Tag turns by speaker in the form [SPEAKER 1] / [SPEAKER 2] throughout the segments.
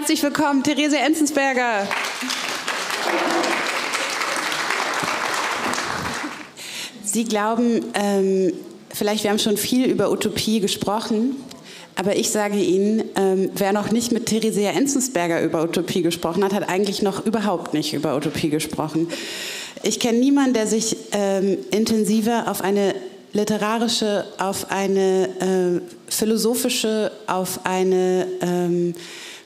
[SPEAKER 1] Herzlich willkommen, Therese Enzensberger. Sie glauben, ähm, vielleicht wir haben schon viel über Utopie gesprochen, aber ich sage Ihnen, ähm, wer noch nicht mit Theresia Enzensberger über Utopie gesprochen hat, hat eigentlich noch überhaupt nicht über Utopie gesprochen. Ich kenne niemanden, der sich ähm, intensiver auf eine literarische, auf eine äh, philosophische, auf eine ähm,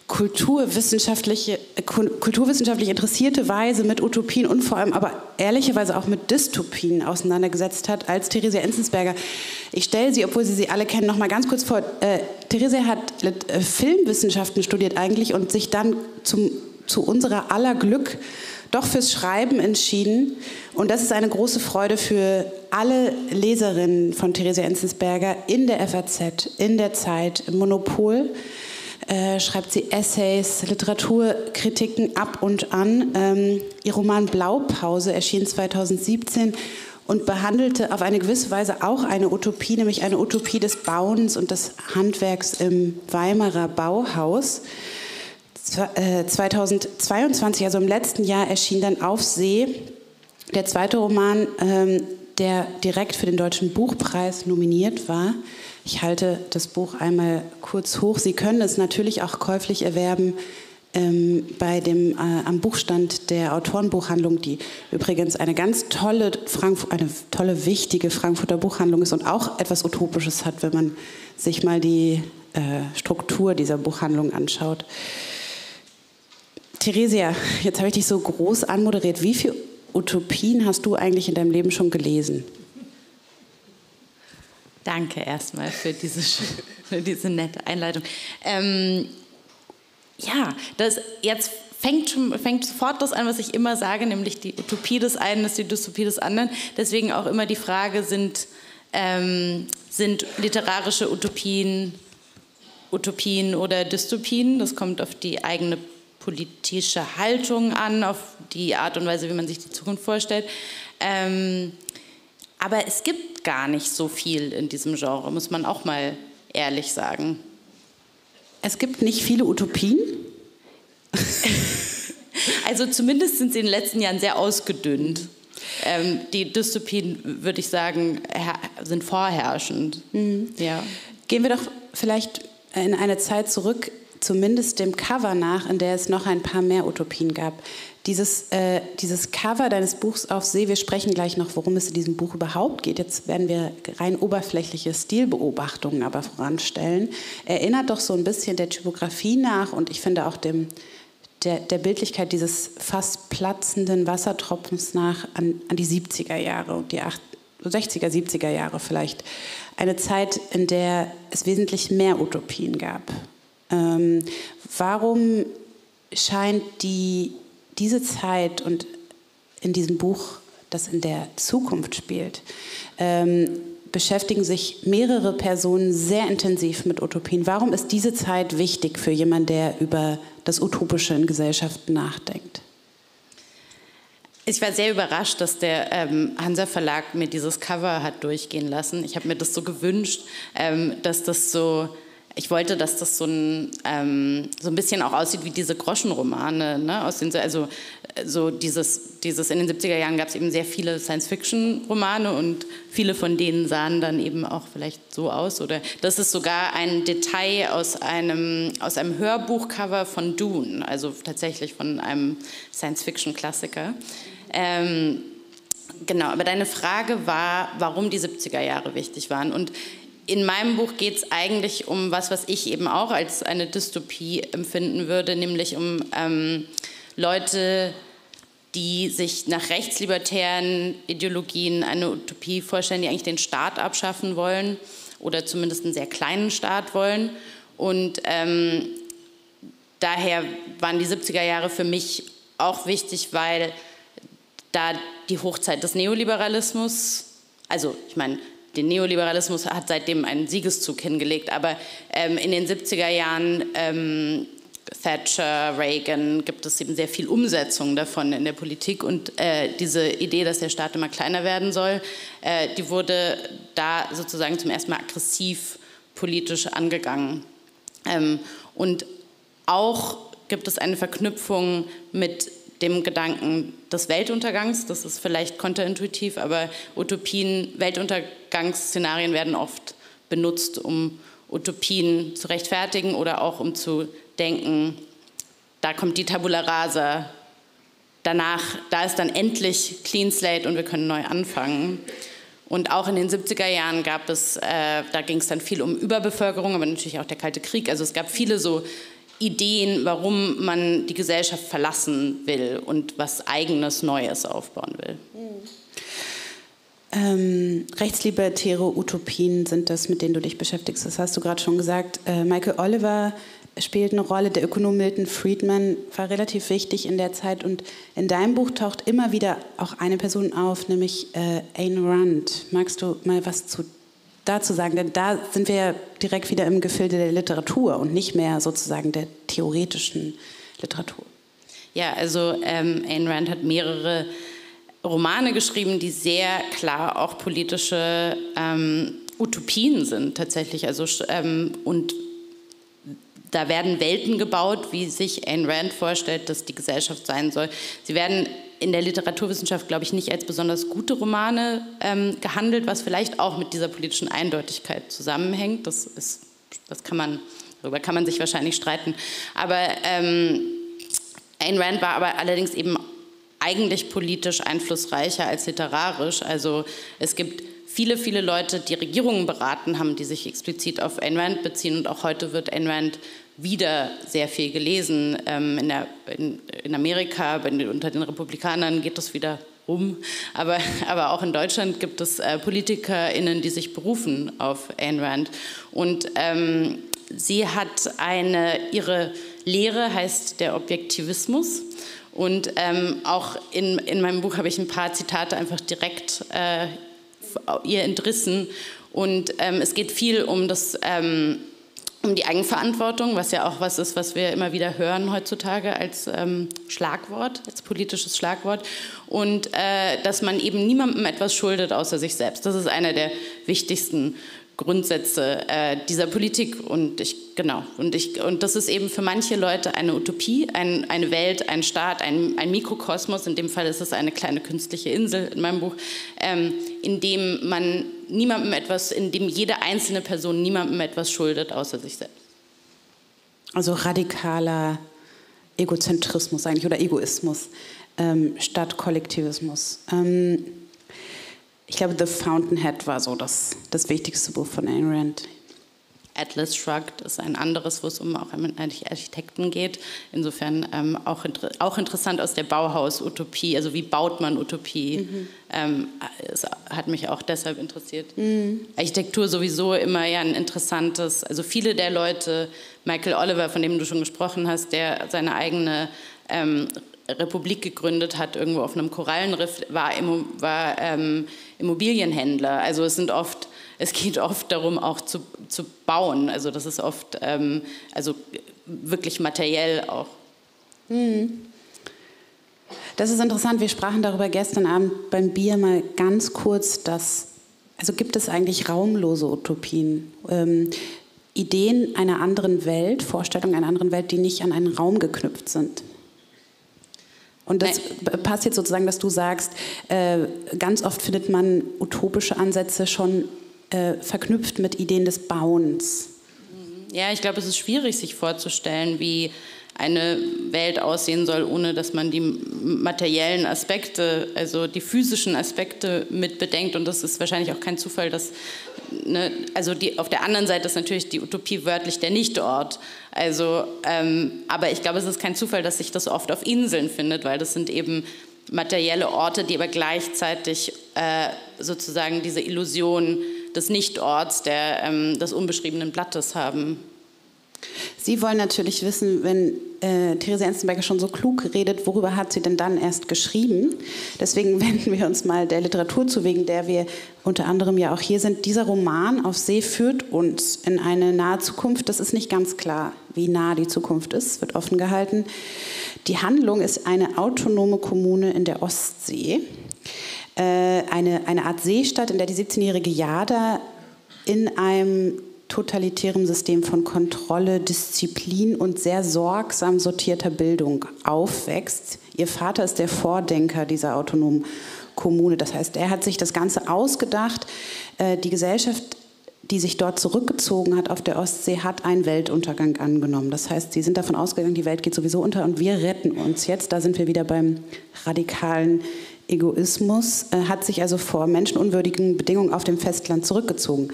[SPEAKER 1] kulturwissenschaftliche, kulturwissenschaftlich interessierte Weise mit Utopien und vor allem aber ehrlicherweise auch mit Dystopien auseinandergesetzt hat als Theresia Enzensberger. Ich stelle sie, obwohl Sie sie alle kennen, noch mal ganz kurz vor. Äh, Theresia hat äh, Filmwissenschaften studiert eigentlich und sich dann zum, zu unserer aller Glück doch fürs Schreiben entschieden. Und das ist eine große Freude für alle Leserinnen von Theresia Enzensberger in der FAZ, in der Zeit, im Monopol. Äh, schreibt sie Essays, Literaturkritiken ab und an. Ähm, ihr Roman Blaupause erschien 2017 und behandelte auf eine gewisse Weise auch eine Utopie, nämlich eine Utopie des Bauens und des Handwerks im Weimarer Bauhaus. 2022, äh, also im letzten Jahr, erschien dann Auf See, der zweite Roman, ähm, der direkt für den Deutschen Buchpreis nominiert war. Ich halte das Buch einmal kurz hoch. Sie können es natürlich auch käuflich erwerben ähm, bei dem, äh, am Buchstand der Autorenbuchhandlung, die übrigens eine ganz tolle, Frankf eine tolle, wichtige Frankfurter Buchhandlung ist und auch etwas Utopisches hat, wenn man sich mal die äh, Struktur dieser Buchhandlung anschaut. Theresia, jetzt habe ich dich so groß anmoderiert. Wie viele Utopien hast du eigentlich in deinem Leben schon gelesen?
[SPEAKER 2] Danke erstmal für diese, für diese nette Einleitung. Ähm, ja, das jetzt fängt, fängt sofort das an, was ich immer sage, nämlich die Utopie des einen ist die Dystopie des anderen. Deswegen auch immer die Frage, sind, ähm, sind literarische Utopien Utopien oder Dystopien? Das kommt auf die eigene politische Haltung an, auf die Art und Weise, wie man sich die Zukunft vorstellt. Ähm, aber es gibt gar nicht so viel in diesem Genre, muss man auch mal ehrlich sagen.
[SPEAKER 1] Es gibt nicht viele Utopien?
[SPEAKER 2] also zumindest sind sie in den letzten Jahren sehr ausgedünnt. Ähm, die Dystopien, würde ich sagen, sind vorherrschend.
[SPEAKER 1] Mhm. Ja. Gehen wir doch vielleicht in eine Zeit zurück, zumindest dem Cover nach, in der es noch ein paar mehr Utopien gab. Dieses, äh, dieses Cover deines Buchs auf See, wir sprechen gleich noch, worum es in diesem Buch überhaupt geht. Jetzt werden wir rein oberflächliche Stilbeobachtungen aber voranstellen. Erinnert doch so ein bisschen der Typografie nach und ich finde auch dem, der, der Bildlichkeit dieses fast platzenden Wassertropfens nach an, an die 70er Jahre und die 60er, 70er Jahre vielleicht. Eine Zeit, in der es wesentlich mehr Utopien gab. Ähm, warum scheint die diese Zeit und in diesem Buch, das in der Zukunft spielt, ähm, beschäftigen sich mehrere Personen sehr intensiv mit Utopien. Warum ist diese Zeit wichtig für jemanden, der über das Utopische in Gesellschaften nachdenkt?
[SPEAKER 2] Ich war sehr überrascht, dass der ähm, Hansa Verlag mir dieses Cover hat durchgehen lassen. Ich habe mir das so gewünscht, ähm, dass das so ich wollte, dass das so ein, ähm, so ein bisschen auch aussieht wie diese Groschenromane. Ne? Aus den, also so dieses, dieses, in den 70er Jahren gab es eben sehr viele Science-Fiction-Romane und viele von denen sahen dann eben auch vielleicht so aus. Oder das ist sogar ein Detail aus einem, aus einem Hörbuchcover von Dune, also tatsächlich von einem Science-Fiction-Klassiker. Ähm, genau, aber deine Frage war, warum die 70er Jahre wichtig waren. Und in meinem Buch geht es eigentlich um was, was ich eben auch als eine Dystopie empfinden würde, nämlich um ähm, Leute, die sich nach rechtslibertären Ideologien eine Utopie vorstellen, die eigentlich den Staat abschaffen wollen oder zumindest einen sehr kleinen Staat wollen. Und ähm, daher waren die 70er Jahre für mich auch wichtig, weil da die Hochzeit des Neoliberalismus, also ich meine, den Neoliberalismus hat seitdem einen Siegeszug hingelegt, aber ähm, in den 70er Jahren ähm, Thatcher, Reagan gibt es eben sehr viel Umsetzung davon in der Politik und äh, diese Idee, dass der Staat immer kleiner werden soll, äh, die wurde da sozusagen zum ersten Mal aggressiv politisch angegangen. Ähm, und auch gibt es eine Verknüpfung mit dem Gedanken des Weltuntergangs. Das ist vielleicht konterintuitiv, aber Utopien, Weltuntergangsszenarien werden oft benutzt, um Utopien zu rechtfertigen oder auch um zu denken, da kommt die Tabula rasa, danach, da ist dann endlich Clean Slate und wir können neu anfangen. Und auch in den 70er Jahren gab es, äh, da ging es dann viel um Überbevölkerung, aber natürlich auch der Kalte Krieg. Also es gab viele so Ideen, warum man die Gesellschaft verlassen will und was eigenes Neues aufbauen will.
[SPEAKER 1] Ähm, rechtslibertäre Utopien sind das, mit denen du dich beschäftigst. Das hast du gerade schon gesagt. Äh, Michael Oliver spielt eine Rolle. Der Ökonom Milton Friedman war relativ wichtig in der Zeit. Und in deinem Buch taucht immer wieder auch eine Person auf, nämlich äh, Ayn Rand. Magst du mal was zu dazu sagen? Denn da sind wir ja direkt wieder im Gefilde der Literatur und nicht mehr sozusagen der theoretischen Literatur.
[SPEAKER 2] Ja, also ähm, Ayn Rand hat mehrere Romane geschrieben, die sehr klar auch politische ähm, Utopien sind tatsächlich. Also, ähm, und da werden Welten gebaut, wie sich Ayn Rand vorstellt, dass die Gesellschaft sein soll. Sie werden in der Literaturwissenschaft, glaube ich, nicht als besonders gute Romane ähm, gehandelt, was vielleicht auch mit dieser politischen Eindeutigkeit zusammenhängt. Das, ist, das kann man, darüber kann man sich wahrscheinlich streiten. Aber ähm, Ayn Rand war aber allerdings eben eigentlich politisch einflussreicher als literarisch. Also es gibt viele, viele Leute, die Regierungen beraten haben, die sich explizit auf Ayn Rand beziehen. Und auch heute wird Ayn Rand wieder sehr viel gelesen. Ähm, in, der, in, in, Amerika, unter den Republikanern geht das wieder rum. Aber, aber auch in Deutschland gibt es äh, PolitikerInnen, die sich berufen auf Ayn Rand. Und ähm, sie hat eine, ihre Lehre heißt der Objektivismus. Und ähm, auch in, in meinem Buch habe ich ein paar Zitate einfach direkt äh, ihr entrissen. Und ähm, es geht viel um das ähm, um die Eigenverantwortung, was ja auch was ist, was wir immer wieder hören heutzutage als ähm, Schlagwort, als politisches Schlagwort. Und äh, dass man eben niemandem etwas schuldet außer sich selbst. Das ist einer der wichtigsten Grundsätze äh, dieser Politik und ich genau und ich und das ist eben für manche Leute eine Utopie, ein, eine Welt, ein Staat, ein, ein, Mikrokosmos. In dem Fall ist es eine kleine künstliche Insel in meinem Buch, ähm, in dem man niemandem etwas, in dem jede einzelne Person niemandem etwas schuldet außer sich selbst.
[SPEAKER 1] Also radikaler Egozentrismus eigentlich oder Egoismus ähm, statt Kollektivismus. Ähm, ich glaube, The Fountainhead war so das, das wichtigste Buch von Ayn Rand.
[SPEAKER 2] Atlas Shrugged ist ein anderes, wo es um auch Architekten geht. Insofern ähm, auch, inter auch interessant aus der Bauhaus-Utopie, also wie baut man Utopie, mhm. ähm, es hat mich auch deshalb interessiert. Mhm. Architektur sowieso immer ja ein interessantes, also viele der Leute, Michael Oliver, von dem du schon gesprochen hast, der seine eigene ähm, Republik gegründet hat, irgendwo auf einem Korallenriff, war, war ähm, Immobilienhändler. Also es sind oft, es geht oft darum, auch zu, zu bauen. Also das ist oft, ähm, also wirklich materiell auch. Hm.
[SPEAKER 1] Das ist interessant. Wir sprachen darüber gestern Abend beim Bier mal ganz kurz, dass, also gibt es eigentlich raumlose Utopien? Ähm, Ideen einer anderen Welt, Vorstellungen einer anderen Welt, die nicht an einen Raum geknüpft sind. Und das Nein. passt jetzt sozusagen, dass du sagst, äh, ganz oft findet man utopische Ansätze schon äh, verknüpft mit Ideen des Bauens.
[SPEAKER 2] Ja, ich glaube, es ist schwierig, sich vorzustellen, wie eine Welt aussehen soll, ohne dass man die materiellen Aspekte, also die physischen Aspekte mit bedenkt. Und das ist wahrscheinlich auch kein Zufall, dass, ne, also die, auf der anderen Seite ist natürlich die Utopie wörtlich der Nichtort. Also, ähm, aber ich glaube, es ist kein Zufall, dass sich das oft auf Inseln findet, weil das sind eben materielle Orte, die aber gleichzeitig äh, sozusagen diese Illusion des Nichtorts, der, ähm, des unbeschriebenen Blattes haben.
[SPEAKER 1] Sie wollen natürlich wissen, wenn äh, Therese Enzenberger schon so klug redet, worüber hat sie denn dann erst geschrieben? Deswegen wenden wir uns mal der Literatur zu, wegen der wir unter anderem ja auch hier sind. Dieser Roman auf See führt uns in eine nahe Zukunft. Das ist nicht ganz klar, wie nah die Zukunft ist, wird offen gehalten. Die Handlung ist eine autonome Kommune in der Ostsee. Äh, eine, eine Art Seestadt, in der die 17-jährige Jada in einem totalitärem System von Kontrolle, Disziplin und sehr sorgsam sortierter Bildung aufwächst. Ihr Vater ist der Vordenker dieser autonomen Kommune. Das heißt, er hat sich das Ganze ausgedacht. Äh, die Gesellschaft, die sich dort zurückgezogen hat auf der Ostsee, hat einen Weltuntergang angenommen. Das heißt, sie sind davon ausgegangen, die Welt geht sowieso unter und wir retten uns jetzt. Da sind wir wieder beim radikalen Egoismus, äh, hat sich also vor menschenunwürdigen Bedingungen auf dem Festland zurückgezogen.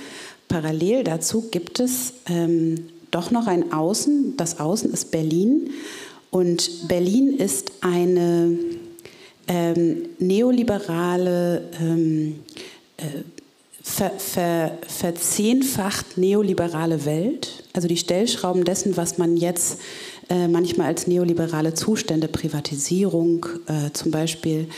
[SPEAKER 1] Parallel dazu gibt es ähm, doch noch ein Außen. Das Außen ist Berlin. Und Berlin ist eine ähm, neoliberale, ähm, äh, ver, ver, verzehnfacht neoliberale Welt. Also die Stellschrauben dessen, was man jetzt äh, manchmal als neoliberale Zustände, Privatisierung äh, zum Beispiel,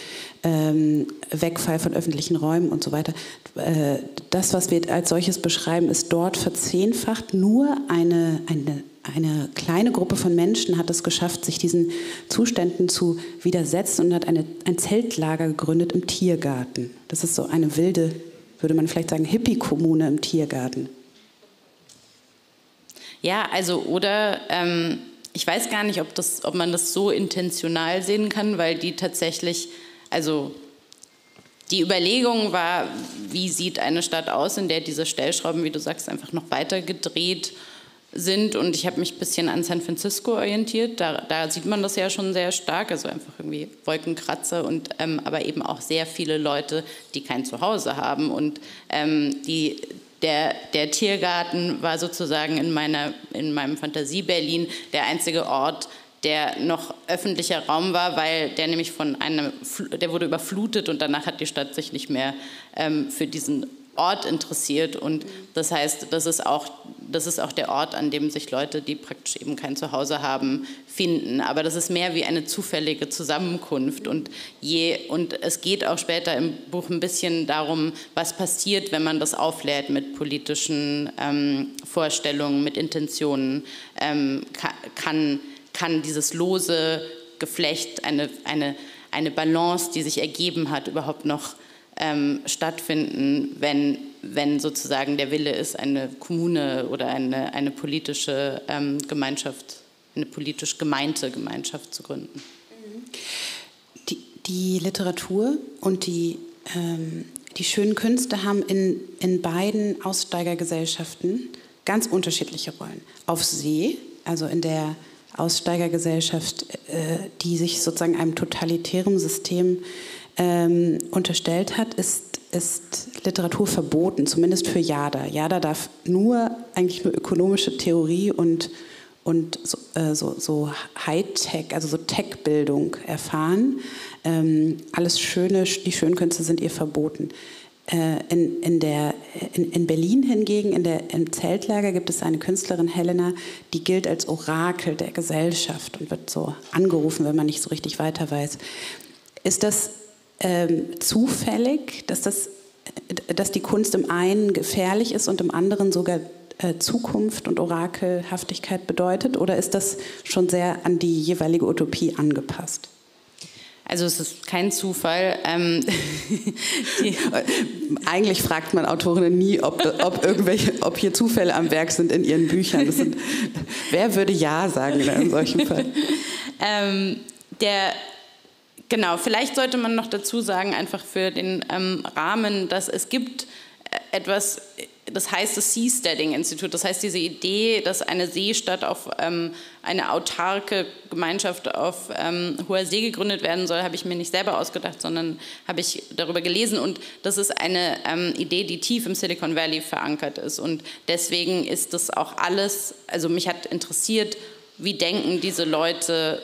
[SPEAKER 1] ähm, Wegfall von öffentlichen Räumen und so weiter. Äh, das, was wir als solches beschreiben, ist dort verzehnfacht. Nur eine, eine, eine kleine Gruppe von Menschen hat es geschafft, sich diesen Zuständen zu widersetzen und hat eine, ein Zeltlager gegründet im Tiergarten. Das ist so eine wilde, würde man vielleicht sagen, Hippie-Kommune im Tiergarten.
[SPEAKER 2] Ja, also oder ähm, ich weiß gar nicht, ob, das, ob man das so intentional sehen kann, weil die tatsächlich also die Überlegung war, wie sieht eine Stadt aus, in der diese Stellschrauben, wie du sagst, einfach noch weiter gedreht sind. Und ich habe mich ein bisschen an San Francisco orientiert. Da, da, sieht man das ja schon sehr stark, also einfach irgendwie Wolkenkratzer und ähm, aber eben auch sehr viele Leute, die kein Zuhause haben. Und ähm, die, der, der, Tiergarten war sozusagen in, meiner, in meinem Fantasie-Berlin der einzige Ort, der noch öffentlicher Raum war, weil der nämlich von einem, der wurde überflutet und danach hat die Stadt sich nicht mehr ähm, für diesen Ort interessiert. Und das heißt, das ist, auch, das ist auch der Ort, an dem sich Leute, die praktisch eben kein Zuhause haben, finden. Aber das ist mehr wie eine zufällige Zusammenkunft. Und, je, und es geht auch später im Buch ein bisschen darum, was passiert, wenn man das auflädt mit politischen ähm, Vorstellungen, mit Intentionen, ähm, kann kann dieses lose Geflecht, eine, eine, eine Balance, die sich ergeben hat, überhaupt noch ähm, stattfinden, wenn, wenn sozusagen der Wille ist, eine Kommune oder eine, eine politische ähm, Gemeinschaft, eine politisch gemeinte Gemeinschaft zu gründen.
[SPEAKER 1] Die, die Literatur und die, ähm, die schönen Künste haben in, in beiden Aussteigergesellschaften ganz unterschiedliche Rollen. Auf See, also in der Aussteigergesellschaft, äh, die sich sozusagen einem totalitären System ähm, unterstellt hat, ist, ist Literatur verboten, zumindest für Jada. Jada darf nur, eigentlich nur ökonomische Theorie und, und so, äh, so, so Hightech, also so Tech-Bildung erfahren. Ähm, alles Schöne, die Schönkünste sind ihr verboten. Äh, in, in, der, in, in, Berlin hingegen, in der, im Zeltlager, gibt es eine Künstlerin, Helena, die gilt als Orakel der Gesellschaft und wird so angerufen, wenn man nicht so richtig weiter weiß. Ist das ähm, zufällig, dass, das, dass die Kunst im einen gefährlich ist und im anderen sogar äh, Zukunft und Orakelhaftigkeit bedeutet? Oder ist das schon sehr an die jeweilige Utopie angepasst?
[SPEAKER 2] Also es ist kein Zufall. Ähm,
[SPEAKER 1] Eigentlich fragt man Autorinnen nie, ob, ob, irgendwelche, ob hier Zufälle am Werk sind in ihren Büchern. Sind, wer würde Ja sagen in einem solchen Fall?
[SPEAKER 2] Ähm, der, genau, vielleicht sollte man noch dazu sagen, einfach für den ähm, Rahmen, dass es gibt äh, etwas das heißt das Seasteading-Institut. Das heißt, diese Idee, dass eine Seestadt auf ähm, eine autarke Gemeinschaft auf ähm, hoher See gegründet werden soll, habe ich mir nicht selber ausgedacht, sondern habe ich darüber gelesen. Und das ist eine ähm, Idee, die tief im Silicon Valley verankert ist. Und deswegen ist das auch alles, also mich hat interessiert, wie denken diese Leute,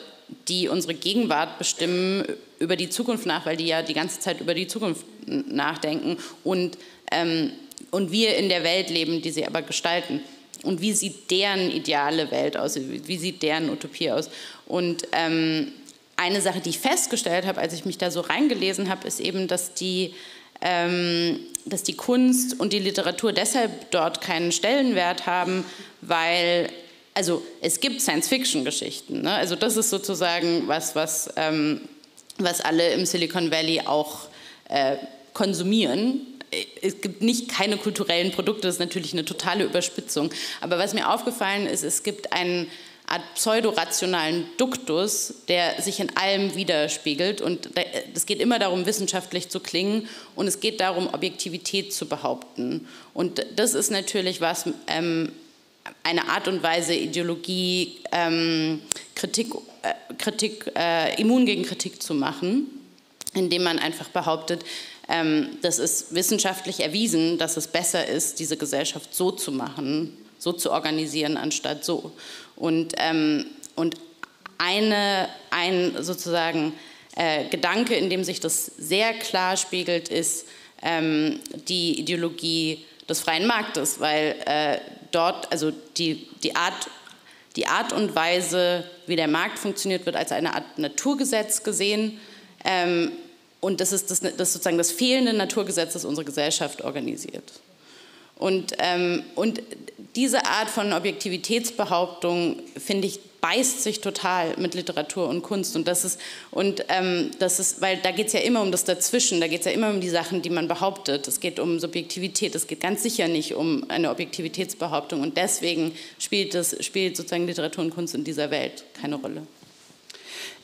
[SPEAKER 2] die unsere Gegenwart bestimmen, über die Zukunft nach, weil die ja die ganze Zeit über die Zukunft nachdenken. Und ähm, und wir in der Welt leben, die sie aber gestalten. Und wie sieht deren ideale Welt aus? Wie sieht deren Utopie aus? Und ähm, eine Sache, die ich festgestellt habe, als ich mich da so reingelesen habe, ist eben, dass die, ähm, dass die Kunst und die Literatur deshalb dort keinen Stellenwert haben, weil also es gibt Science-Fiction-Geschichten. Ne? Also das ist sozusagen was, was, ähm, was alle im Silicon Valley auch äh, konsumieren es gibt nicht keine kulturellen Produkte, das ist natürlich eine totale Überspitzung. Aber was mir aufgefallen ist, es gibt einen Art pseudorationalen Duktus, der sich in allem widerspiegelt. Und es geht immer darum, wissenschaftlich zu klingen und es geht darum, Objektivität zu behaupten. Und das ist natürlich was, ähm, eine Art und Weise, Ideologie, ähm, Kritik, äh, Kritik äh, immun gegen Kritik zu machen, indem man einfach behauptet, das ist wissenschaftlich erwiesen, dass es besser ist, diese Gesellschaft so zu machen, so zu organisieren, anstatt so. Und, ähm, und eine, ein sozusagen äh, Gedanke, in dem sich das sehr klar spiegelt, ist ähm, die Ideologie des freien Marktes, weil äh, dort, also die, die, Art, die Art und Weise, wie der Markt funktioniert, wird als eine Art Naturgesetz gesehen. Ähm, und das ist das, das sozusagen das fehlende Naturgesetz, das unsere Gesellschaft organisiert. Und, ähm, und diese Art von Objektivitätsbehauptung, finde ich, beißt sich total mit Literatur und Kunst. Und das ist, und, ähm, das ist weil da geht es ja immer um das Dazwischen, da geht es ja immer um die Sachen, die man behauptet. Es geht um Subjektivität, es geht ganz sicher nicht um eine Objektivitätsbehauptung. Und deswegen spielt, das, spielt sozusagen Literatur und Kunst in dieser Welt keine Rolle.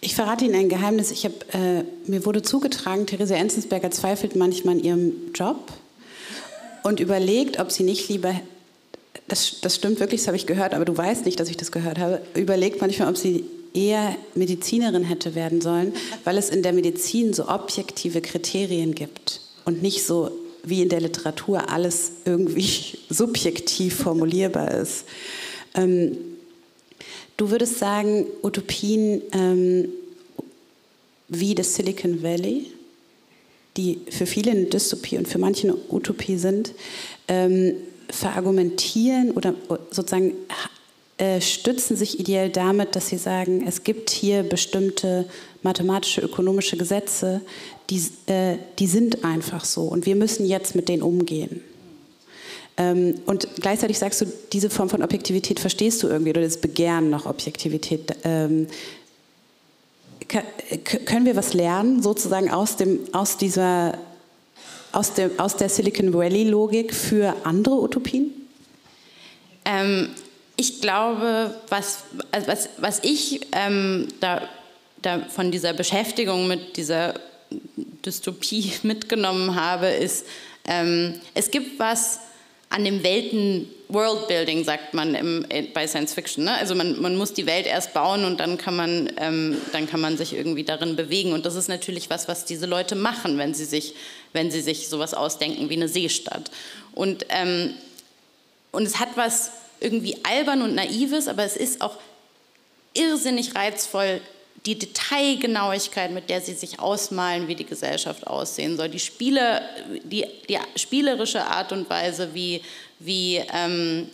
[SPEAKER 1] Ich verrate Ihnen ein Geheimnis. Ich hab, äh, mir wurde zugetragen, Therese Enzensberger zweifelt manchmal an ihrem Job und überlegt, ob sie nicht lieber, das, das stimmt wirklich, das habe ich gehört, aber du weißt nicht, dass ich das gehört habe, überlegt manchmal, ob sie eher Medizinerin hätte werden sollen, weil es in der Medizin so objektive Kriterien gibt und nicht so wie in der Literatur alles irgendwie subjektiv formulierbar ist. Ähm, du würdest sagen, Utopien ähm, wie das Silicon Valley die für viele eine Dystopie und für manche eine Utopie sind, ähm, verargumentieren oder sozusagen äh, stützen sich ideell damit, dass sie sagen, es gibt hier bestimmte mathematische, ökonomische Gesetze, die, äh, die sind einfach so und wir müssen jetzt mit denen umgehen. Ähm, und gleichzeitig sagst du, diese Form von Objektivität verstehst du irgendwie oder das Begehren nach Objektivität. Ähm, können wir was lernen, sozusagen aus, dem, aus, dieser, aus, dem, aus der Silicon Valley-Logik für andere Utopien?
[SPEAKER 2] Ähm, ich glaube, was, also was, was ich ähm, da, da von dieser Beschäftigung mit dieser Dystopie mitgenommen habe, ist, ähm, es gibt was an dem Welten Worldbuilding sagt man im, bei Science Fiction. Ne? Also man, man, muss die Welt erst bauen und dann kann, man, ähm, dann kann man sich irgendwie darin bewegen. Und das ist natürlich was, was diese Leute machen, wenn sie sich, wenn sie sich sowas ausdenken wie eine Seestadt. Und, ähm, und es hat was irgendwie albern und naives, aber es ist auch irrsinnig reizvoll, die Detailgenauigkeit, mit der sie sich ausmalen, wie die Gesellschaft aussehen soll, die, Spiele, die, die spielerische Art und Weise, wie, wie, ähm,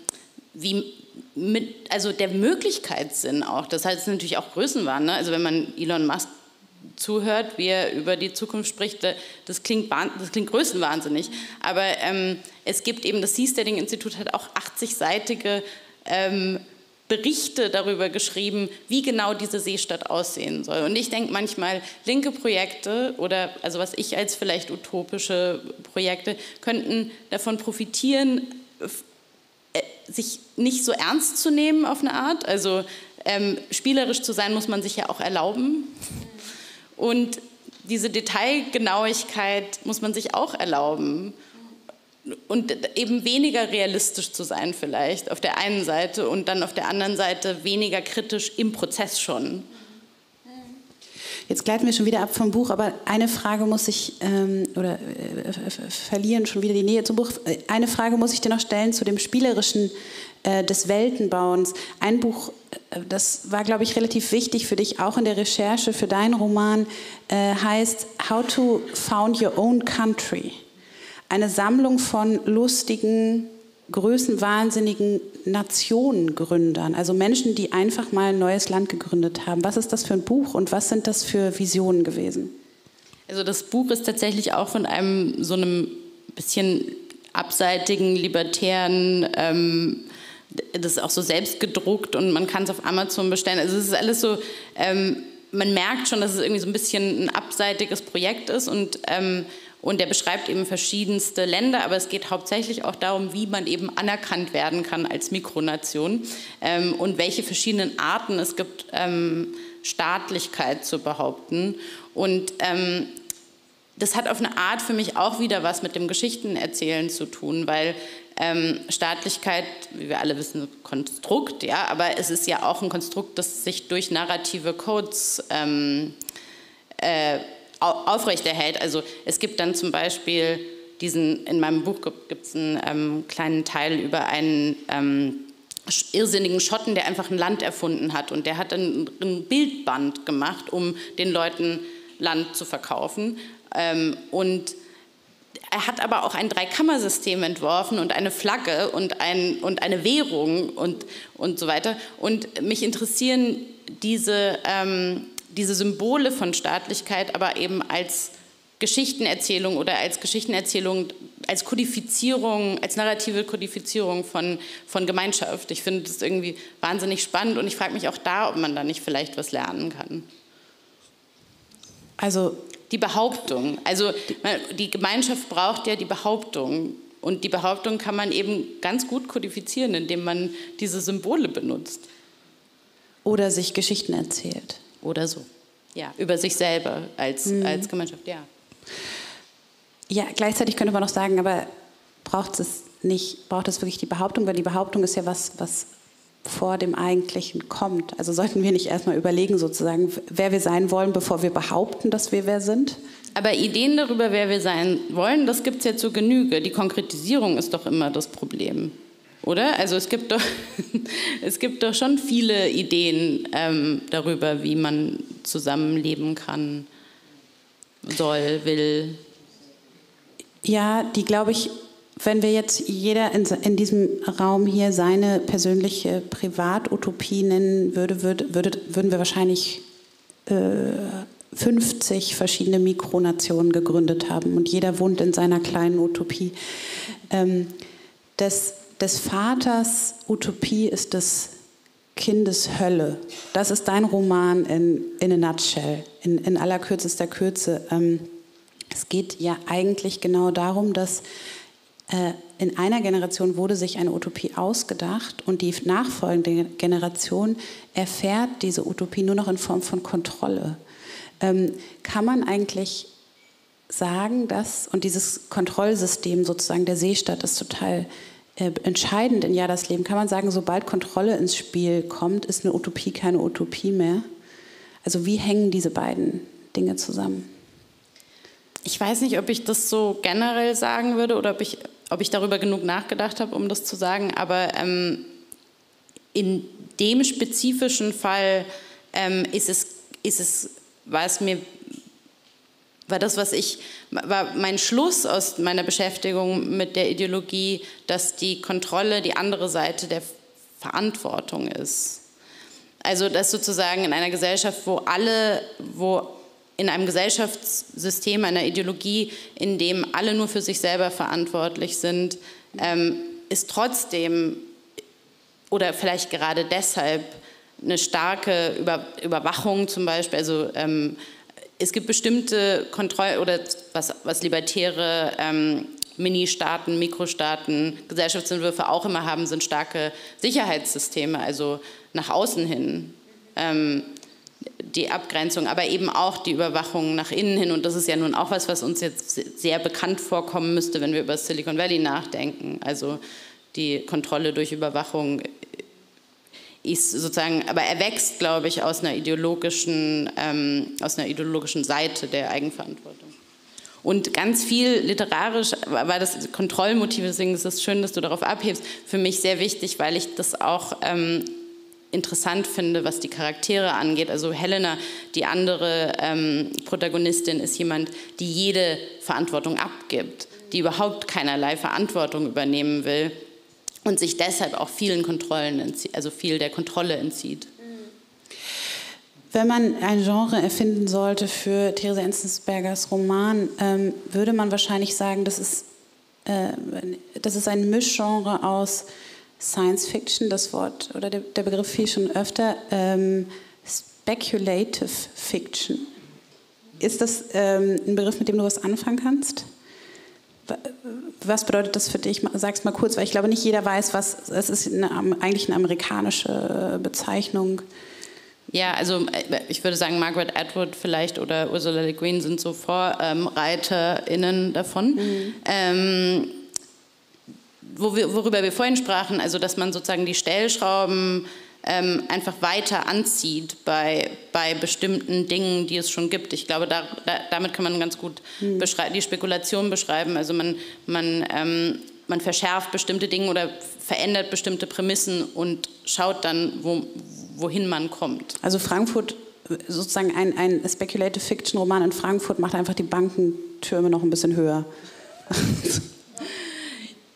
[SPEAKER 2] wie mit, also der Möglichkeitssinn auch. Das heißt natürlich auch Größenwahn. Ne? Also wenn man Elon Musk zuhört, wie er über die Zukunft spricht, das klingt, das klingt größenwahnsinnig. Aber ähm, es gibt eben, das Seasteading-Institut hat auch 80-seitige ähm, Berichte darüber geschrieben, wie genau diese Seestadt aussehen soll. Und ich denke manchmal, linke Projekte oder also was ich als vielleicht utopische Projekte könnten davon profitieren, äh, sich nicht so ernst zu nehmen auf eine Art. Also ähm, spielerisch zu sein muss man sich ja auch erlauben. Und diese Detailgenauigkeit muss man sich auch erlauben und eben weniger realistisch zu sein vielleicht auf der einen Seite und dann auf der anderen Seite weniger kritisch im Prozess schon.
[SPEAKER 1] Jetzt gleiten wir schon wieder ab vom Buch, aber eine Frage muss ich, ähm, oder äh, verlieren schon wieder die Nähe zum Buch, eine Frage muss ich dir noch stellen zu dem Spielerischen äh, des Weltenbauens. Ein Buch, äh, das war, glaube ich, relativ wichtig für dich, auch in der Recherche für deinen Roman, äh, heißt How to Found Your Own Country eine Sammlung von lustigen, größenwahnsinnigen Nationengründern, also Menschen, die einfach mal ein neues Land gegründet haben. Was ist das für ein Buch und was sind das für Visionen gewesen?
[SPEAKER 2] Also das Buch ist tatsächlich auch von einem so einem bisschen abseitigen, libertären, ähm, das ist auch so selbst gedruckt und man kann es auf Amazon bestellen. Also es ist alles so, ähm, man merkt schon, dass es irgendwie so ein bisschen ein abseitiges Projekt ist und ähm, Und er beschreibt eben verschiedenste Länder, aber es geht hauptsächlich auch darum, wie man eben anerkannt werden kann als Mikronation ähm, und welche verschiedenen Arten es gibt, ähm, Staatlichkeit zu behaupten. Und ähm, das hat auf eine Art für mich auch wieder was mit dem Geschichtenerzählen zu tun, weil ähm, Staatlichkeit, wie wir alle wissen, Konstrukt, ja, aber es ist ja auch ein Konstrukt, das sich durch narrative Codes ähm, äh, aufrechterhält. Also es gibt dann zum Beispiel diesen, in meinem Buch gibt es einen ähm, kleinen Teil über einen ähm, irrsinnigen Schotten, der einfach ein Land erfunden hat und der hat ein, ein Bildband gemacht, um den Leuten Land zu verkaufen. Ähm, und er hat aber auch ein Dreikammersystem entworfen und eine Flagge und, ein, und eine Währung und, und so weiter. Und mich interessieren diese, ähm, diese Symbole von Staatlichkeit aber eben als Geschichtenerzählung oder als Geschichtenerzählung, als Kodifizierung, als narrative Kodifizierung von, von Gemeinschaft. Ich finde das irgendwie wahnsinnig spannend und ich frage mich auch da, ob man da nicht vielleicht was lernen kann. Also die Behauptung. Also die Gemeinschaft braucht ja die Behauptung. Und die Behauptung kann man eben ganz gut kodifizieren, indem man diese Symbole benutzt.
[SPEAKER 1] Oder sich Geschichten erzählt.
[SPEAKER 2] Oder so. Ja, über sich selber als, mhm. als Gemeinschaft, ja.
[SPEAKER 1] Ja, gleichzeitig könnte man noch sagen, aber braucht es nicht, braucht es wirklich die Behauptung, weil die Behauptung ist ja was, was vor dem Eigentlichen kommt. Also sollten wir nicht erstmal überlegen, sozusagen, wer wir sein wollen, bevor wir behaupten, dass wir wer sind?
[SPEAKER 2] Aber Ideen darüber, wer wir sein wollen, das gibt es ja zur Genüge. Die Konkretisierung ist doch immer das Problem. Oder? Also es gibt doch, es gibt doch schon viele Ideen ähm, darüber, wie man zusammenleben kann, soll, will.
[SPEAKER 1] Ja, die glaube ich wenn wir jetzt jeder in, in, diesem Raum hier seine persönliche Privatutopie nennen würde, würde, würde würden wir wahrscheinlich äh, 50 verschiedene Mikronationen gegründet haben und jeder wohnt in seiner kleinen Utopie. Ähm, des, des Vaters Utopie ist des Kindes Hölle. Das ist dein Roman in, in a nutshell, in, in allerkürzester Kürze. Ähm, es geht ja eigentlich genau darum, dass äh, in einer Generation wurde sich eine Utopie ausgedacht und die nachfolgende Generation erfährt diese Utopie nur noch in Form von Kontrolle. Ähm, kann man eigentlich sagen, dass, und dieses Kontrollsystem sozusagen der Seestadt ist total entscheidend in Ja das Leben, kann man sagen, sobald Kontrolle ins Spiel kommt, ist eine Utopie keine Utopie mehr? Also wie hängen diese beiden Dinge zusammen?
[SPEAKER 2] Ich weiß nicht, ob ich das so generell sagen würde oder ob ich ob ich darüber genug nachgedacht habe, um das zu sagen, aber ähm, in dem spezifischen Fall ähm, ist es, ist es, war es mir, war das, was ich, war mein Schluss aus meiner Beschäftigung mit der Ideologie, dass die Kontrolle die andere Seite der Verantwortung ist. Also, dass sozusagen in einer Gesellschaft, wo alle, wo in einem Gesellschaftssystem, einer Ideologie, in dem alle nur für sich selber verantwortlich sind, ähm, ist trotzdem oder vielleicht gerade deshalb eine starke Über Überwachung zum Beispiel. Also ähm, es gibt bestimmte Kontroll- oder was, was libertäre ähm, Mini-Staaten, Mikrostaaten, Gesellschaftsentwürfe auch immer haben, sind starke Sicherheitssysteme, also nach außen hin. Ähm, die Abgrenzung, aber eben auch die Überwachung nach innen hin. Und das ist ja nun auch was, was uns jetzt sehr bekannt vorkommen müsste, wenn wir über Silicon Valley nachdenken. Also die Kontrolle durch Überwachung ist sozusagen, aber er wächst, glaube ich, aus einer ideologischen, ähm, aus einer ideologischen Seite der Eigenverantwortung. Und ganz viel literarisch war das Kontrollmotiv, deswegen ist es schön, dass du darauf abhebst, für mich sehr wichtig, weil ich das auch ähm, interessant finde, was die Charaktere angeht. Also Helena, die andere ähm, Protagonistin, ist jemand, die jede Verantwortung abgibt, die überhaupt keinerlei Verantwortung übernehmen will und sich deshalb auch vielen Kontrollen, entzieht, also viel der Kontrolle entzieht.
[SPEAKER 1] Wenn man ein Genre erfinden sollte für Therese Enzensbergers Roman, ähm, würde man wahrscheinlich sagen, das ist, äh, das ist ein Mischgenre aus Science Fiction, das Wort oder der, der Begriff fiel schon öfter, ähm, Speculative Fiction. Ist das ähm, ein Begriff, mit dem du was anfangen kannst? Was bedeutet das für dich? Sag's mal kurz, weil ich glaube, nicht jeder weiß, was es ist eine, eigentlich eine amerikanische Bezeichnung.
[SPEAKER 2] Ja, also äh, ich würde sagen, Margaret Atwood vielleicht oder Ursula Le Guin sind so VorreiterInnen davon. Mhm. Ähm, wo wir, worüber wir vorhin sprachen, also dass man sozusagen die Stellschrauben ähm, einfach weiter anzieht bei, bei bestimmten Dingen, die es schon gibt. Ich glaube, da, da, damit kann man ganz gut mhm. die Spekulation beschreiben. Also man, man, ähm, man verschärft bestimmte Dinge oder verändert bestimmte Prämissen und schaut dann, wo, wohin man kommt.
[SPEAKER 1] Also Frankfurt, sozusagen ein, ein Speculative Fiction Roman in Frankfurt macht einfach die Bankentürme noch ein bisschen höher.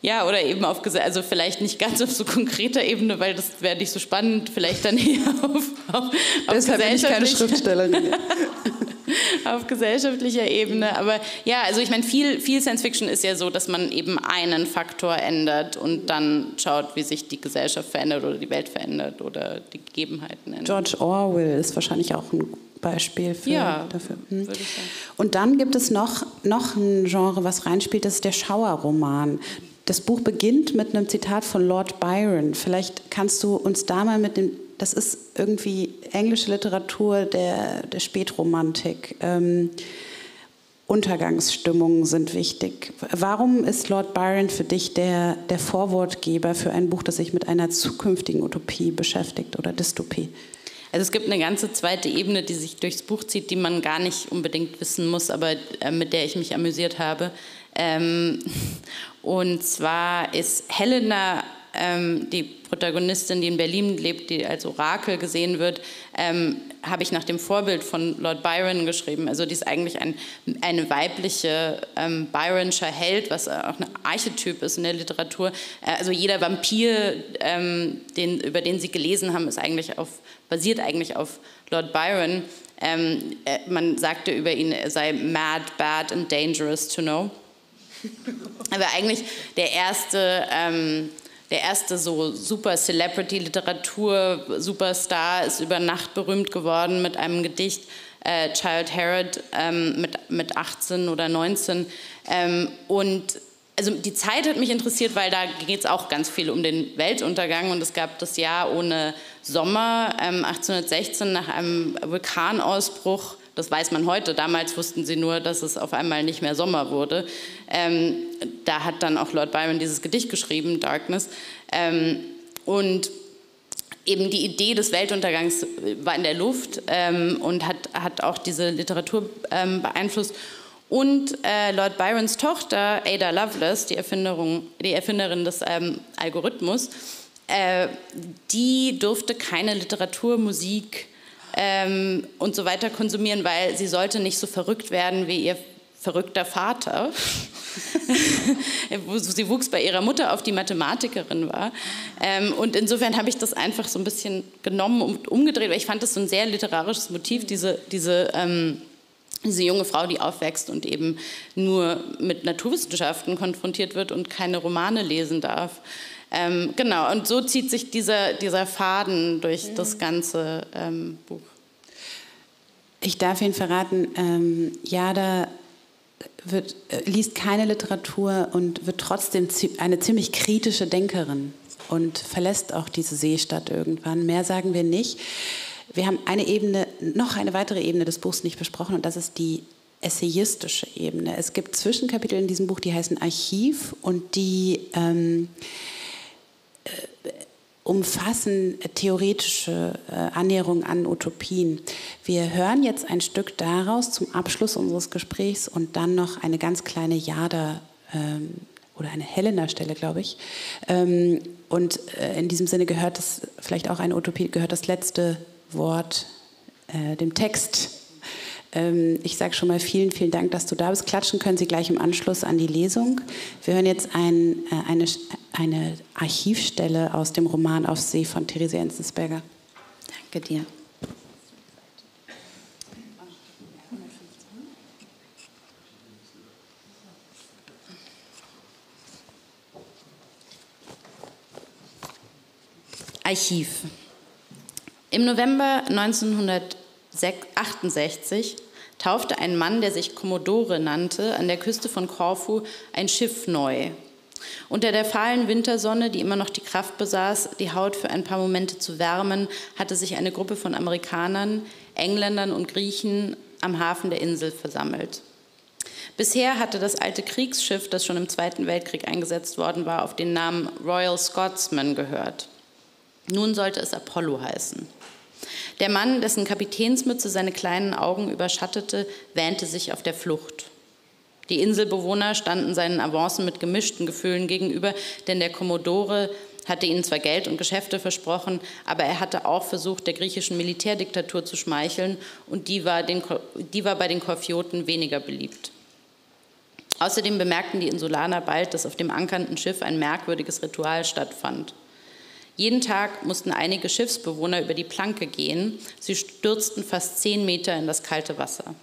[SPEAKER 2] Ja, oder eben auf, also vielleicht nicht ganz auf so konkreter Ebene, weil das wäre nicht so spannend, vielleicht dann eher auf, auf,
[SPEAKER 1] auf Deshalb bin ich keine Schriftstellerin.
[SPEAKER 2] auf gesellschaftlicher Ebene. Aber ja, also ich meine, viel, viel Science Fiction ist ja so, dass man eben einen Faktor ändert und dann schaut, wie sich die Gesellschaft verändert oder die Welt verändert oder die Gegebenheiten ändern.
[SPEAKER 1] George Orwell ist wahrscheinlich auch ein Beispiel für, ja, dafür. Hm. Und dann gibt es noch, noch ein Genre, was reinspielt, das ist der Schauerroman. Das Buch beginnt mit einem Zitat von Lord Byron. Vielleicht kannst du uns da mal mit dem, das ist irgendwie englische Literatur der, der Spätromantik. Ähm, Untergangsstimmungen sind wichtig. Warum ist Lord Byron für dich der, der Vorwortgeber für ein Buch, das sich mit einer zukünftigen Utopie beschäftigt oder Dystopie?
[SPEAKER 2] Also es gibt eine ganze zweite Ebene, die sich durchs Buch zieht, die man gar nicht unbedingt wissen muss, aber äh, mit der ich mich amüsiert habe. Ähm, und zwar ist Helena ähm, die Protagonistin, die in Berlin lebt, die als Orakel gesehen wird, ähm, habe ich nach dem Vorbild von Lord Byron geschrieben. Also die ist eigentlich ein, eine weibliche ähm, Byronscher Held, was auch ein Archetyp ist in der Literatur. Äh, also jeder Vampir, ähm, den, über den Sie gelesen haben, ist eigentlich auf, basiert eigentlich auf Lord Byron. Ähm, äh, man sagte über ihn, er sei mad, bad and dangerous to know. Aber eigentlich der erste, ähm, der erste so super Celebrity-Literatur, Superstar ist über Nacht berühmt geworden mit einem Gedicht, äh, Child Herod, ähm, mit, mit 18 oder 19. Ähm, und also die Zeit hat mich interessiert, weil da geht es auch ganz viel um den Weltuntergang und es gab das Jahr ohne Sommer, ähm, 1816 nach einem Vulkanausbruch das weiß man heute. Damals wussten sie nur, dass es auf einmal nicht mehr Sommer wurde. Ähm, da hat dann auch Lord Byron dieses Gedicht geschrieben, Darkness. Ähm, und eben die Idee des Weltuntergangs war in der Luft ähm, und hat, hat auch diese Literatur ähm, beeinflusst. Und äh, Lord Byrons Tochter, Ada Lovelace, die, Erfinderung, die Erfinderin des ähm, Algorithmus, äh, die durfte keine Literatur, Musik, ähm, und so weiter konsumieren, weil sie sollte nicht so verrückt werden wie ihr verrückter Vater. sie wuchs bei ihrer Mutter auf, die Mathematikerin war. Ähm, und insofern habe ich das einfach so ein bisschen genommen und umgedreht, weil ich fand das so ein sehr literarisches Motiv, diese, diese, ähm, diese junge Frau, die aufwächst und eben nur mit Naturwissenschaften konfrontiert wird und keine Romane lesen darf. Ähm, genau, und so zieht sich dieser, dieser Faden durch das mhm. ganze ähm, Buch.
[SPEAKER 1] Ich darf Ihnen verraten, ähm, Jada wird, äh, liest keine Literatur und wird trotzdem eine ziemlich kritische Denkerin und verlässt auch diese Seestadt irgendwann. Mehr sagen wir nicht. Wir haben eine Ebene, noch eine weitere Ebene des Buchs nicht besprochen und das ist die essayistische Ebene. Es gibt Zwischenkapitel in diesem Buch, die heißen Archiv und die ähm, äh, umfassen theoretische äh, Annäherung an Utopien. Wir hören jetzt ein Stück daraus zum Abschluss unseres Gesprächs und dann noch eine ganz kleine Jada ähm, oder eine Helena-Stelle, glaube ich. Ähm, und äh, in diesem Sinne gehört es vielleicht auch eine Utopie, gehört das letzte Wort äh, dem Text ich sage schon mal vielen, vielen Dank, dass du da bist. Klatschen können Sie gleich im Anschluss an die Lesung. Wir hören jetzt ein, äh, eine, eine Archivstelle aus dem Roman Auf See von Therese Enzensberger.
[SPEAKER 2] Danke dir. Archiv. Im November 1968 taufte ein Mann, der sich Commodore nannte, an der Küste von Korfu ein Schiff neu. Unter der fahlen Wintersonne, die immer noch die Kraft besaß, die Haut für ein paar Momente zu wärmen, hatte sich eine Gruppe von Amerikanern, Engländern und Griechen am Hafen der Insel versammelt. Bisher hatte das alte Kriegsschiff, das schon im Zweiten Weltkrieg eingesetzt worden war, auf den Namen Royal Scotsman gehört. Nun sollte es Apollo heißen. Der Mann, dessen Kapitänsmütze seine kleinen Augen überschattete, wähnte sich auf der Flucht. Die Inselbewohner standen seinen Avancen mit gemischten Gefühlen gegenüber, denn der Kommodore hatte ihnen zwar Geld und Geschäfte versprochen, aber er hatte auch versucht, der griechischen Militärdiktatur zu schmeicheln und die war, den, die war bei den Korfioten weniger beliebt. Außerdem bemerkten die Insulaner bald, dass auf dem ankernden Schiff ein merkwürdiges Ritual stattfand. Jeden Tag mussten einige Schiffsbewohner über die Planke gehen. Sie stürzten fast zehn Meter in das kalte Wasser.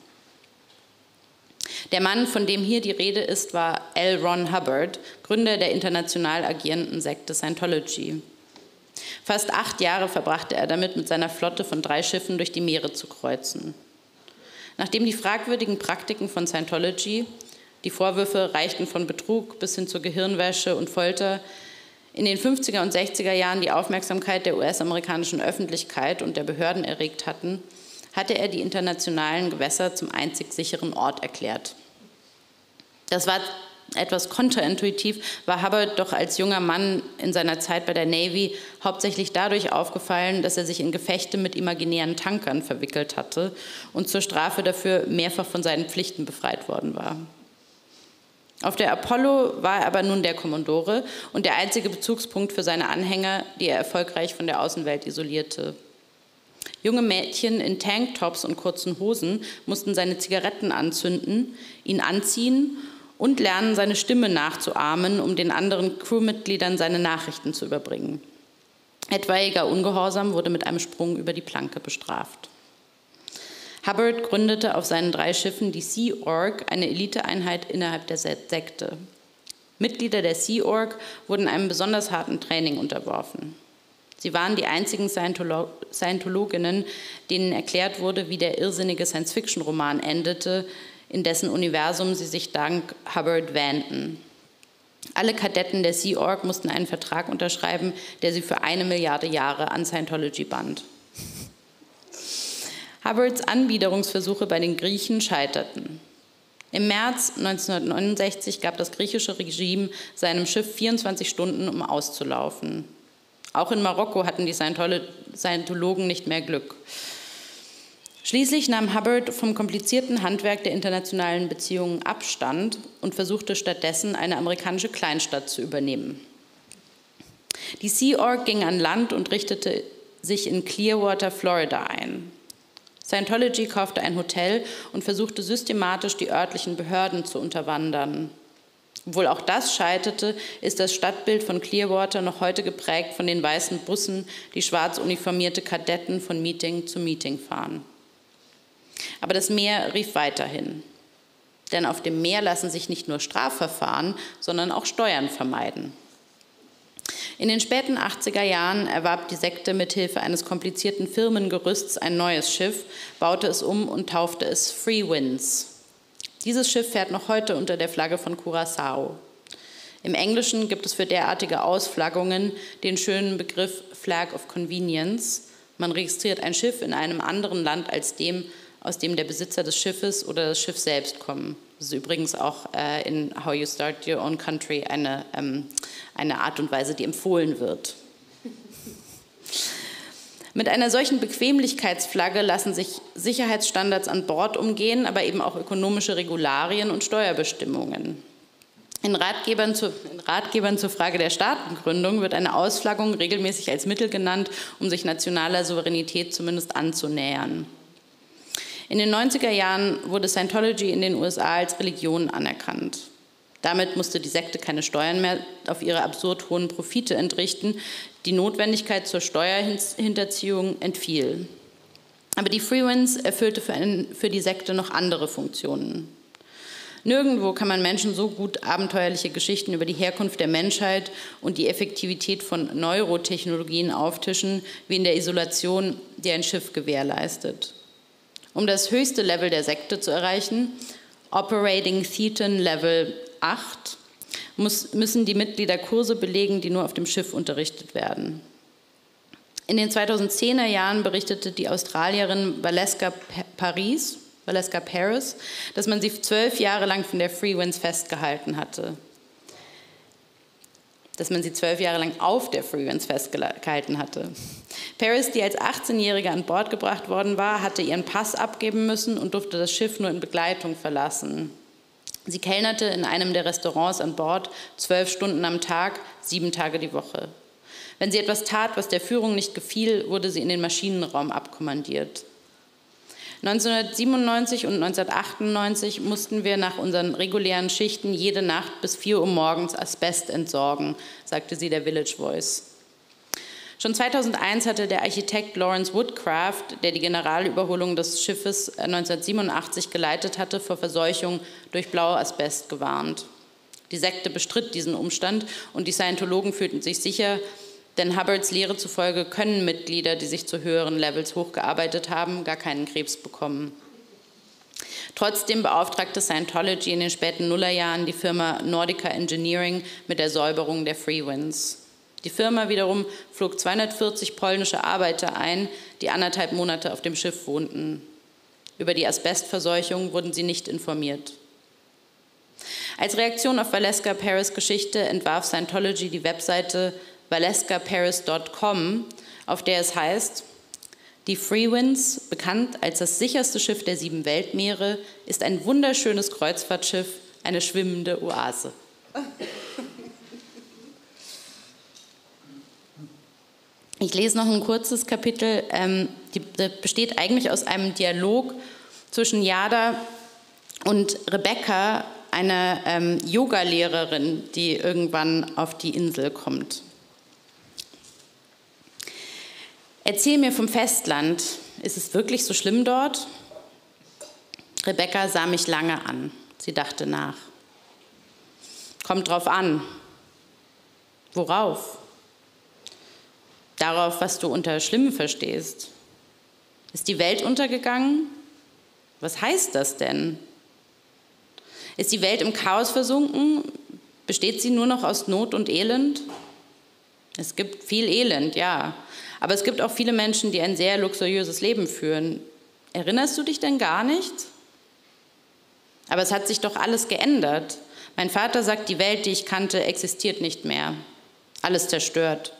[SPEAKER 2] Der Mann, von dem hier die Rede ist, war L. Ron Hubbard, Gründer der international agierenden Sekte Scientology. Fast acht Jahre verbrachte er damit, mit seiner Flotte von drei Schiffen durch die Meere zu kreuzen. Nachdem die fragwürdigen Praktiken von Scientology, die Vorwürfe reichten von Betrug bis hin zur Gehirnwäsche und Folter, in den 50er und 60er Jahren die Aufmerksamkeit der US-amerikanischen Öffentlichkeit und der Behörden erregt hatten, hatte er die internationalen Gewässer zum einzig sicheren Ort erklärt. Das war etwas kontraintuitiv, war Hubbard doch als junger Mann in seiner Zeit bei der Navy hauptsächlich dadurch aufgefallen, dass er sich in Gefechte mit imaginären Tankern verwickelt hatte und zur Strafe dafür mehrfach von seinen Pflichten befreit worden war. Auf der Apollo war er aber nun der Kommandore und der einzige Bezugspunkt für seine Anhänger, die er erfolgreich von der Außenwelt isolierte. Junge Mädchen in Tanktops und kurzen Hosen mussten seine Zigaretten anzünden, ihn anziehen und lernen, seine Stimme nachzuahmen, um den anderen Crewmitgliedern seine Nachrichten zu überbringen. Etwaiger Ungehorsam wurde mit einem Sprung über die Planke bestraft. Hubbard gründete auf seinen drei Schiffen die Sea Org, eine Eliteeinheit innerhalb der Sekte. Mitglieder der Sea Org wurden einem besonders harten Training unterworfen. Sie waren die einzigen Scientolo Scientologinnen, denen erklärt wurde, wie der irrsinnige Science-Fiction-Roman endete, in dessen Universum sie sich dank Hubbard wähnten. Alle Kadetten der Sea Org mussten einen Vertrag unterschreiben, der sie für eine Milliarde Jahre an Scientology band. Hubbards Anbiederungsversuche bei den Griechen scheiterten. Im März 1969 gab das griechische Regime seinem Schiff 24 Stunden, um auszulaufen. Auch in Marokko hatten die Scientologen nicht mehr Glück. Schließlich nahm Hubbard vom komplizierten Handwerk der internationalen Beziehungen Abstand und versuchte stattdessen eine amerikanische Kleinstadt zu übernehmen. Die Sea Org ging an Land und richtete sich in Clearwater, Florida ein. Scientology kaufte ein Hotel und versuchte systematisch die örtlichen Behörden zu unterwandern. Obwohl auch das scheiterte, ist das Stadtbild von Clearwater noch heute geprägt von den weißen Bussen, die schwarz uniformierte Kadetten von Meeting zu Meeting fahren. Aber das Meer rief weiterhin. Denn auf dem Meer lassen sich nicht nur Strafverfahren, sondern auch Steuern vermeiden. In den späten 80er Jahren erwarb die Sekte mithilfe eines komplizierten Firmengerüsts ein neues Schiff, baute es um und taufte es Free Winds. Dieses Schiff fährt noch heute unter der Flagge von Curaçao. Im Englischen gibt es für derartige Ausflaggungen den schönen Begriff Flag of Convenience. Man registriert ein Schiff in einem anderen Land als dem, aus dem der Besitzer des Schiffes oder das Schiff selbst kommen. Das ist übrigens auch äh, in How You Start Your Own Country eine, ähm, eine Art und Weise, die empfohlen wird. Mit einer solchen Bequemlichkeitsflagge lassen sich Sicherheitsstandards an Bord umgehen, aber eben auch ökonomische Regularien und Steuerbestimmungen. In Ratgebern, zu, in Ratgebern zur Frage der Staatengründung wird eine Ausflaggung regelmäßig als Mittel genannt, um sich nationaler Souveränität zumindest anzunähern. In den 90er Jahren wurde Scientology in den USA als Religion anerkannt. Damit musste die Sekte keine Steuern mehr auf ihre absurd hohen Profite entrichten. Die Notwendigkeit zur Steuerhinterziehung entfiel. Aber die Freewinds erfüllte für, einen, für die Sekte noch andere Funktionen. Nirgendwo kann man Menschen so gut abenteuerliche Geschichten über die Herkunft der Menschheit und die Effektivität von Neurotechnologien auftischen, wie in der Isolation, die ein Schiff gewährleistet. Um das höchste Level der Sekte zu erreichen, Operating Thetan Level 8, muss, müssen die Mitglieder Kurse belegen, die nur auf dem Schiff unterrichtet werden. In den 2010er Jahren berichtete die Australierin Valeska Paris, Valeska Paris, dass man sie zwölf Jahre lang von der Free Winds festgehalten hatte. Dass man sie zwölf Jahre lang auf der Free Winds festgehalten hatte. Paris, die als 18-Jährige an Bord gebracht worden war, hatte ihren Pass abgeben müssen und durfte das Schiff nur in Begleitung verlassen. Sie kellnerte in einem der Restaurants an Bord zwölf Stunden am Tag, sieben Tage die Woche. Wenn sie etwas tat, was der Führung nicht gefiel, wurde sie in den Maschinenraum abkommandiert. 1997 und 1998 mussten wir nach unseren regulären Schichten jede Nacht bis 4 Uhr morgens Asbest entsorgen, sagte sie der Village Voice. Schon 2001 hatte der Architekt Lawrence Woodcraft, der die Generalüberholung des Schiffes 1987 geleitet hatte, vor Verseuchung durch Blauasbest gewarnt. Die Sekte bestritt diesen Umstand und die Scientologen fühlten sich sicher, denn Hubbards Lehre zufolge können Mitglieder, die sich zu höheren Levels hochgearbeitet haben, gar keinen Krebs bekommen. Trotzdem beauftragte Scientology in den späten Nullerjahren die Firma Nordica Engineering mit der Säuberung der Freewinds. Die Firma wiederum flog 240 polnische Arbeiter ein, die anderthalb Monate auf dem Schiff wohnten. Über die Asbestverseuchung wurden sie nicht informiert. Als Reaktion auf Valeska Paris Geschichte entwarf Scientology die Webseite valeskaparis.com, auf der es heißt, die Freewinds, bekannt als das sicherste Schiff der sieben Weltmeere, ist ein wunderschönes Kreuzfahrtschiff, eine schwimmende Oase. Ich lese noch ein kurzes Kapitel, ähm, die, das besteht eigentlich aus einem Dialog zwischen Yada und Rebecca, einer ähm, Yogalehrerin, die irgendwann auf die Insel kommt. Erzähl mir vom Festland. Ist es wirklich so schlimm dort? Rebecca sah mich lange an. Sie dachte nach. Kommt drauf an. Worauf? Darauf, was du unter schlimm verstehst. Ist die Welt untergegangen? Was heißt das denn? Ist die Welt im Chaos versunken? Besteht sie nur noch aus Not und Elend? Es gibt viel Elend, ja. Aber es gibt auch viele Menschen, die ein sehr luxuriöses Leben führen. Erinnerst du dich denn gar nicht? Aber es hat sich doch alles geändert. Mein Vater sagt, die Welt, die ich kannte, existiert nicht mehr. Alles zerstört.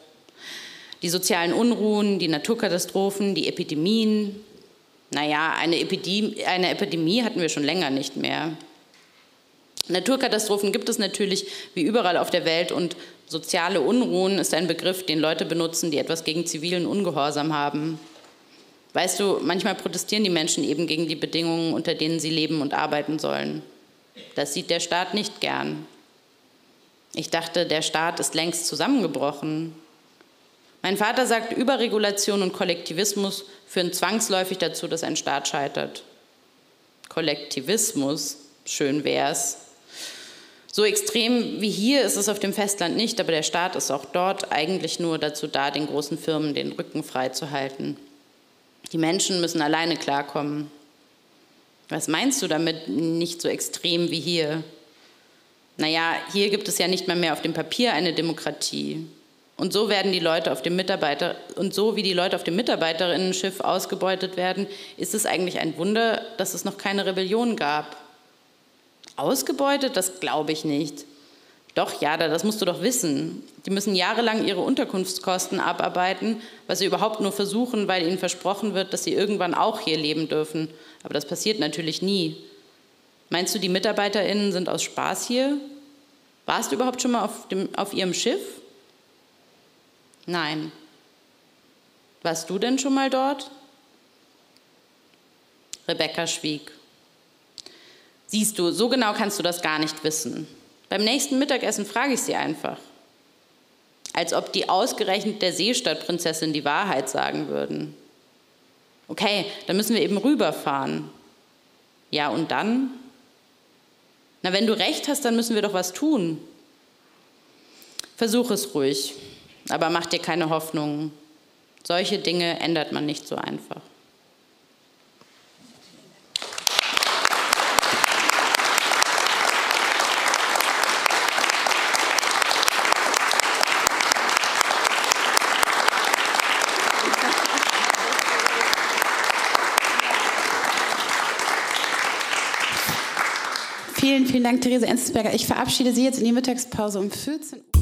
[SPEAKER 2] Die sozialen Unruhen, die Naturkatastrophen, die Epidemien. Naja, eine Epidemie, eine Epidemie hatten wir schon länger nicht mehr. Naturkatastrophen gibt es natürlich wie überall auf der Welt und Soziale Unruhen ist ein Begriff, den Leute benutzen, die etwas gegen zivilen Ungehorsam haben. Weißt du, manchmal protestieren die Menschen eben gegen die Bedingungen, unter denen sie leben und arbeiten sollen. Das sieht der Staat nicht gern. Ich dachte, der Staat ist längst zusammengebrochen. Mein Vater sagt, Überregulation und Kollektivismus führen zwangsläufig dazu, dass ein Staat scheitert. Kollektivismus, schön wär's. So extrem wie hier ist es auf dem Festland nicht, aber der Staat ist auch dort eigentlich nur dazu da, den großen Firmen den Rücken frei zu halten. Die Menschen müssen alleine klarkommen. Was meinst du damit nicht so extrem wie hier? Naja, hier gibt es ja nicht mal mehr auf dem Papier eine Demokratie. Und so werden die Leute auf dem Mitarbeiter und so wie die Leute auf dem Mitarbeiterinnenschiff ausgebeutet werden, ist es eigentlich ein Wunder, dass es noch keine Rebellion gab. Ausgebeutet? Das glaube ich nicht. Doch, ja, das musst du doch wissen. Die müssen jahrelang ihre Unterkunftskosten abarbeiten, was sie überhaupt nur versuchen, weil ihnen versprochen wird, dass sie irgendwann auch hier leben dürfen. Aber das passiert natürlich nie. Meinst du, die MitarbeiterInnen sind aus Spaß hier? Warst du überhaupt schon mal auf, dem, auf ihrem Schiff? Nein. Warst du denn schon mal dort? Rebecca schwieg. Siehst du, so genau kannst du das gar nicht wissen. Beim nächsten Mittagessen frage ich sie einfach. Als ob die ausgerechnet der Seestadtprinzessin die Wahrheit sagen würden. Okay, dann müssen wir eben rüberfahren. Ja, und dann? Na, wenn du recht hast, dann müssen wir doch was tun. Versuch es ruhig, aber mach dir keine Hoffnungen. Solche Dinge ändert man nicht so einfach.
[SPEAKER 1] Vielen, Dank, Therese Enzensberger. Ich verabschiede Sie jetzt in die Mittagspause um 14 Uhr.